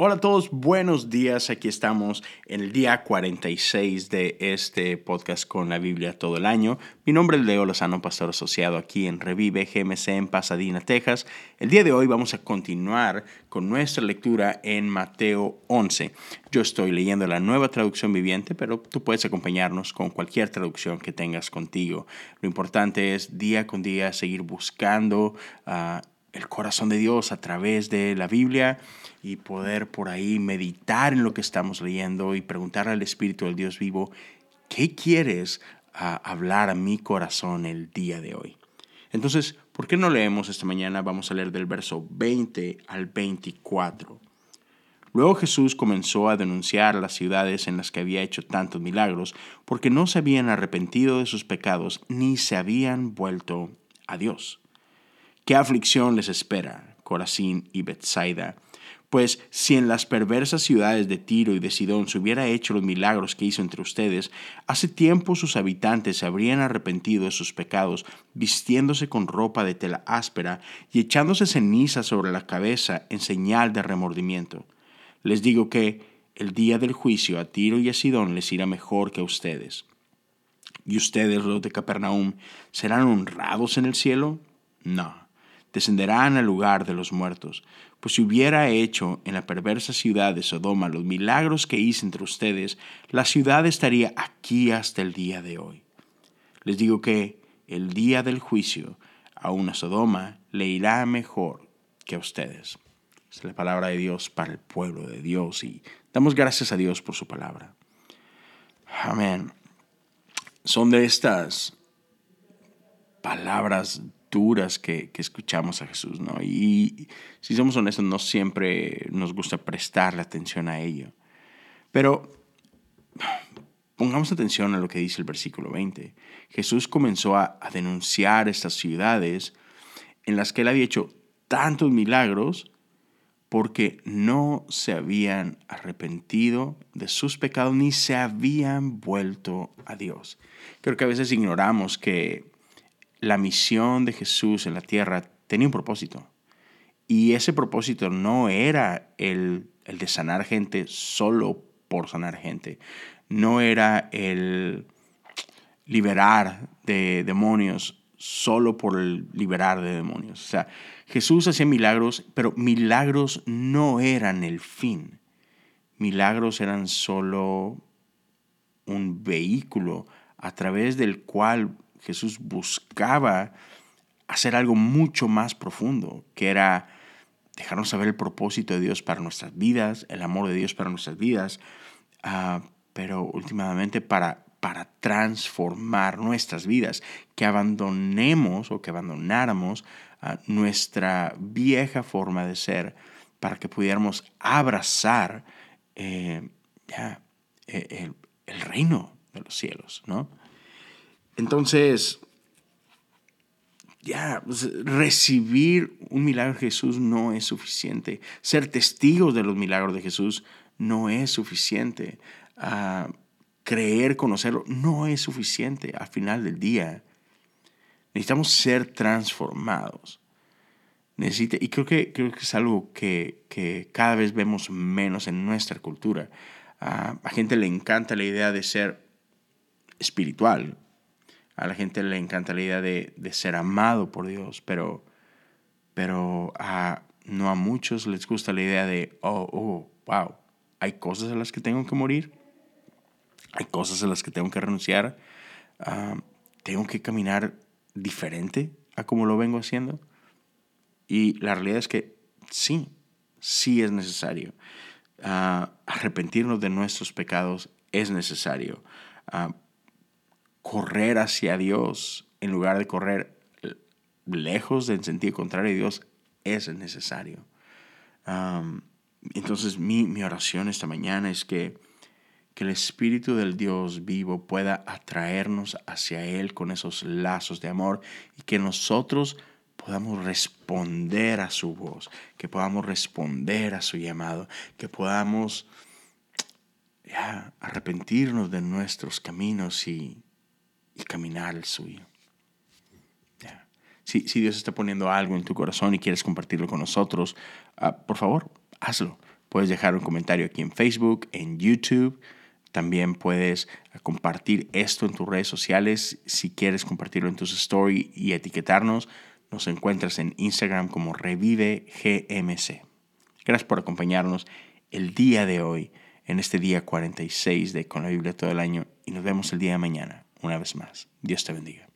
Hola a todos, buenos días. Aquí estamos en el día 46 de este podcast con la Biblia todo el año. Mi nombre es Leo Lozano, pastor asociado aquí en Revive GMC en Pasadena, Texas. El día de hoy vamos a continuar con nuestra lectura en Mateo 11. Yo estoy leyendo la nueva traducción viviente, pero tú puedes acompañarnos con cualquier traducción que tengas contigo. Lo importante es día con día seguir buscando. Uh, el corazón de Dios a través de la Biblia y poder por ahí meditar en lo que estamos leyendo y preguntar al Espíritu del Dios vivo, ¿qué quieres hablar a mi corazón el día de hoy? Entonces, ¿por qué no leemos esta mañana? Vamos a leer del verso 20 al 24. Luego Jesús comenzó a denunciar las ciudades en las que había hecho tantos milagros, porque no se habían arrepentido de sus pecados ni se habían vuelto a Dios. ¿Qué aflicción les espera, Corazín y Bethsaida? Pues si en las perversas ciudades de Tiro y de Sidón se hubiera hecho los milagros que hizo entre ustedes, hace tiempo sus habitantes se habrían arrepentido de sus pecados, vistiéndose con ropa de tela áspera y echándose ceniza sobre la cabeza en señal de remordimiento. Les digo que el día del juicio a Tiro y a Sidón les irá mejor que a ustedes. ¿Y ustedes, los de Capernaum, serán honrados en el cielo? No descenderán al lugar de los muertos. Pues si hubiera hecho en la perversa ciudad de Sodoma los milagros que hice entre ustedes, la ciudad estaría aquí hasta el día de hoy. Les digo que el día del juicio a una Sodoma le irá mejor que a ustedes. Es la palabra de Dios para el pueblo de Dios y damos gracias a Dios por su palabra. Amén. Son de estas palabras que, escuchamos a Jesús, ¿no? Y si somos honestos, no siempre nos gusta prestarle atención a ello. Pero pongamos atención a lo que dice el versículo 20. Jesús comenzó a, a denunciar estas ciudades en las que él había hecho tantos milagros porque no se habían arrepentido de sus pecados ni se habían vuelto a Dios. Creo que a veces ignoramos que la misión de Jesús en la tierra tenía un propósito. Y ese propósito no era el, de sanar gente solo por sanar gente. No era el liberar de demonios solo por liberar de demonios. O sea, Jesús hacía milagros, pero milagros no eran el fin. Milagros eran solo un vehículo a través del cual Jesús buscaba hacer algo mucho más profundo, que era dejarnos saber el propósito de Dios para nuestras vidas, el amor de Dios para nuestras vidas, ah, pero últimamente para, para transformar nuestras vidas, que abandonemos o que abandonáramos ah, nuestra vieja forma de ser para que pudiéramos abrazar eh, ya, eh, el, el reino de los cielos, ¿no? Entonces, ya, pues, recibir un milagro de Jesús no es suficiente. Ser testigos de los milagros de Jesús no es suficiente. Uh, creer, conocerlo, no es suficiente al final del día. Necesitamos ser transformados. Y creo que, creo que es algo que, que cada vez vemos menos en nuestra cultura. Uh, a gente le encanta la idea de ser espiritual, a la gente le encanta la idea de, ser amado por Dios, pero, pero a, no a muchos les gusta la idea de, oh, oh, wow, hay cosas a las que tengo que morir, hay cosas a las que tengo que renunciar, ah, tengo que caminar diferente a como lo vengo haciendo. Y la realidad es que sí, sí es necesario. Ah, arrepentirnos de nuestros pecados es necesario. Uh, correr hacia Dios en lugar de correr lejos en sentido contrario a Dios es necesario. entonces mi, mi, oración esta mañana es que, que el Espíritu del Dios vivo pueda atraernos hacia Él con esos lazos de amor y que nosotros podamos responder a su voz, que podamos responder a su llamado, que podamos ya, arrepentirnos de nuestros caminos y caminar el suyo. Si, si, Dios está poniendo algo en tu corazón y quieres compartirlo con nosotros, ah, por favor, hazlo. Puedes dejar un comentario aquí en Facebook, en YouTube. También puedes compartir esto en tus redes sociales. Si quieres compartirlo en tus stories y etiquetarnos, nos encuentras en Instagram como Revive GMC. Gracias por acompañarnos el día de hoy, en este día 46 de Con la Biblia todo el año, y nos vemos el día de mañana, una vez más. Dios te bendiga.